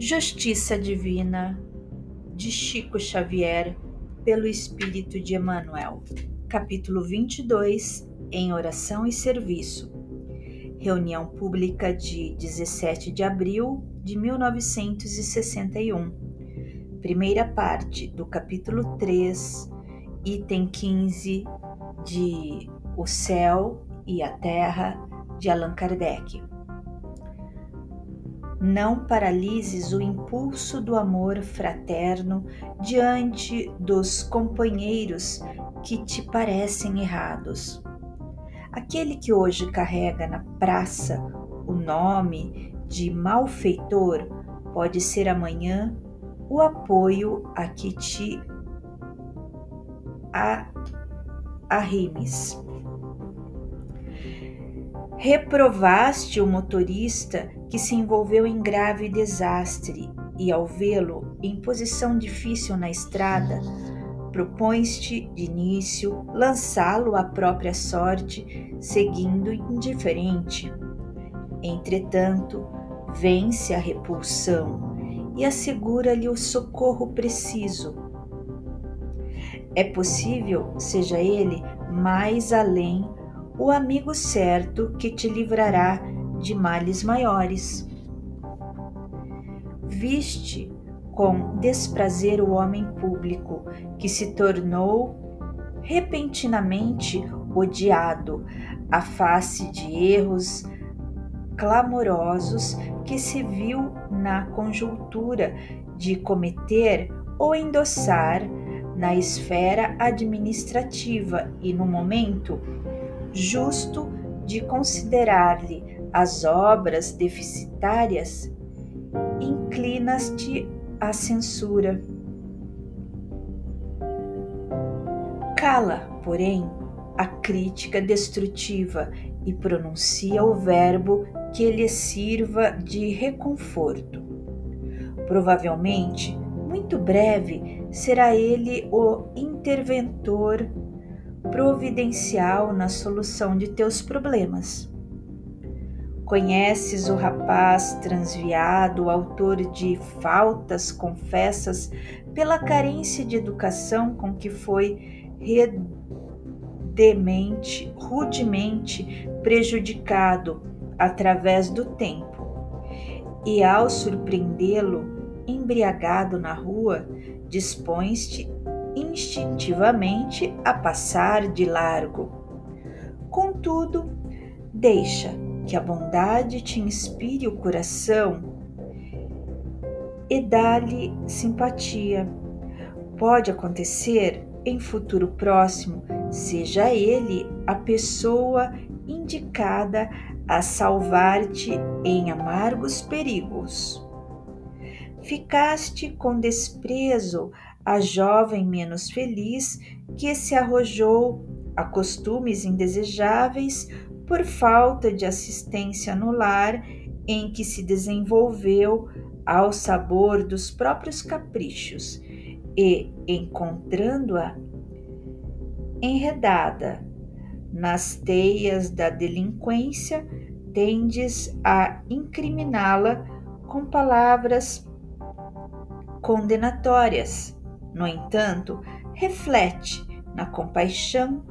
Justiça Divina de Chico Xavier pelo Espírito de Emmanuel. Capítulo 22 Em Oração e Serviço. Reunião Pública de 17 de abril de 1961. Primeira parte do capítulo 3, item 15 de O Céu e a Terra de Allan Kardec. Não paralises o impulso do amor fraterno diante dos companheiros que te parecem errados. Aquele que hoje carrega na praça o nome de malfeitor pode ser amanhã o apoio a que te arrimes. Reprovaste o motorista que se envolveu em grave desastre e, ao vê-lo em posição difícil na estrada, propões-te de início lançá-lo à própria sorte, seguindo indiferente. Entretanto, vence a repulsão e assegura-lhe o socorro preciso. É possível, seja ele mais além o amigo certo que te livrará de males maiores. Viste com desprazer o homem público que se tornou repentinamente odiado à face de erros clamorosos que se viu na conjuntura de cometer ou endossar na esfera administrativa e no momento justo de considerar-lhe as obras deficitárias, inclinas-te à censura. Cala, porém, a crítica destrutiva e pronuncia o verbo que lhe sirva de reconforto. Provavelmente, muito breve, será ele o interventor providencial na solução de teus problemas. Conheces o rapaz transviado, autor de faltas confessas pela carência de educação com que foi redemente, rudemente prejudicado através do tempo. E ao surpreendê-lo embriagado na rua, dispões-te instintivamente a passar de largo. Contudo, deixa que a bondade te inspire o coração e dá-lhe simpatia. Pode acontecer em futuro próximo, seja ele a pessoa indicada a salvar-te em amargos perigos. Ficaste com desprezo a jovem menos feliz que se arrojou a costumes indesejáveis por falta de assistência no lar em que se desenvolveu ao sabor dos próprios caprichos e, encontrando-a enredada nas teias da delinquência, tendes a incriminá-la com palavras condenatórias. No entanto, reflete na compaixão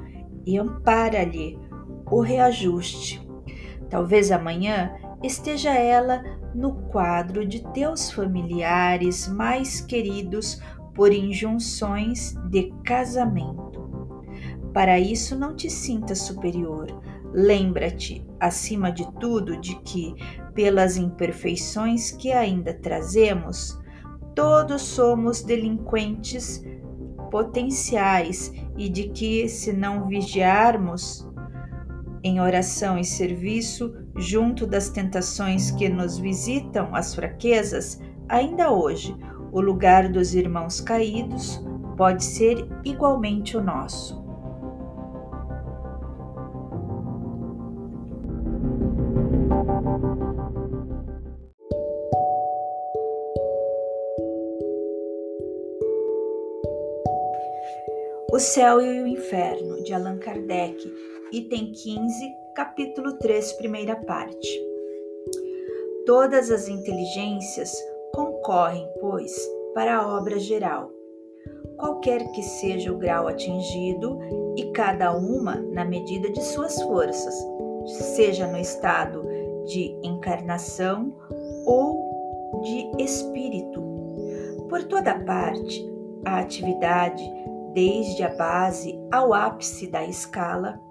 e ampara-lhe o reajuste. Talvez amanhã esteja ela no quadro de teus familiares mais queridos por injunções de casamento. Para isso, não te sintas superior. Lembra-te, acima de tudo, de que, pelas imperfeições que ainda trazemos, todos somos delinquentes potenciais e de que, se não vigiarmos em oração e serviço, junto das tentações que nos visitam, as fraquezas, ainda hoje, o lugar dos irmãos caídos pode ser igualmente o nosso. O Céu e o Inferno, de Allan Kardec, item 15, capítulo 3, primeira parte. Todas as inteligências concorrem, pois, para a obra geral, qualquer que seja o grau atingido, e cada uma na medida de suas forças, seja no estado de encarnação ou de espírito. Por toda parte, a atividade, desde a base ao ápice da escala,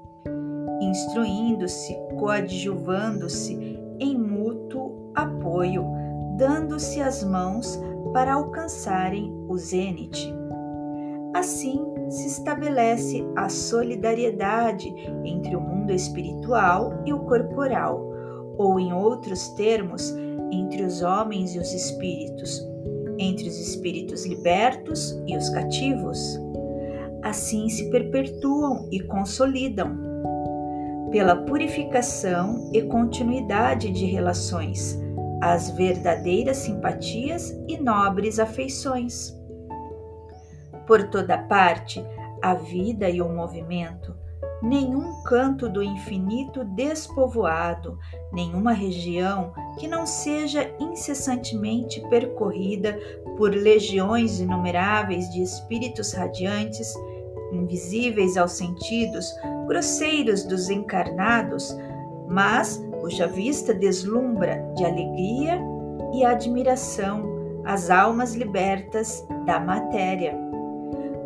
instruindo-se, coadjuvando-se em mútuo apoio, dando-se as mãos para alcançarem o zênite. Assim se estabelece a solidariedade entre o mundo espiritual e o corporal, ou, em outros termos, entre os homens e os espíritos, entre os espíritos libertos e os cativos. Assim se perpetuam e consolidam, pela purificação e continuidade de relações, as verdadeiras simpatias e nobres afeições. Por toda parte, a vida e o movimento, nenhum canto do infinito despovoado, nenhuma região que não seja incessantemente percorrida por legiões inumeráveis de espíritos radiantes, invisíveis aos sentidos, grosseiros dos encarnados, mas cuja vista deslumbra de alegria e admiração as almas libertas da matéria.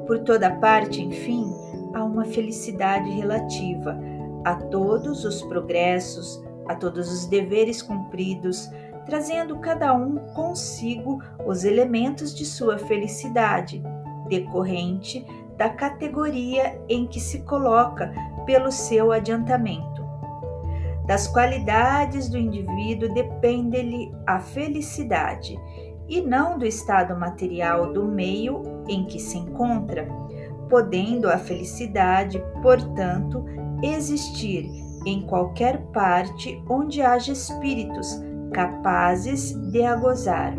Por toda parte, enfim, há uma felicidade relativa a todos os progressos, a todos os deveres cumpridos, trazendo cada um consigo os elementos de sua felicidade, decorrente da categoria em que se coloca pelo seu adiantamento. Das qualidades do indivíduo depende-lhe a felicidade, e não do estado material do meio em que se encontra, podendo a felicidade, portanto, existir em qualquer parte onde haja espíritos capazes de a gozar.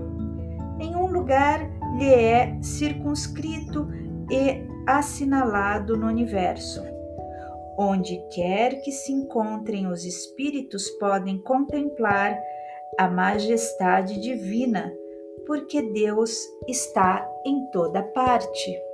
Nenhum lugar lhe é circunscrito e assinalado no universo. Onde quer que se encontrem os espíritos podem contemplar a majestade divina, porque Deus está em toda parte.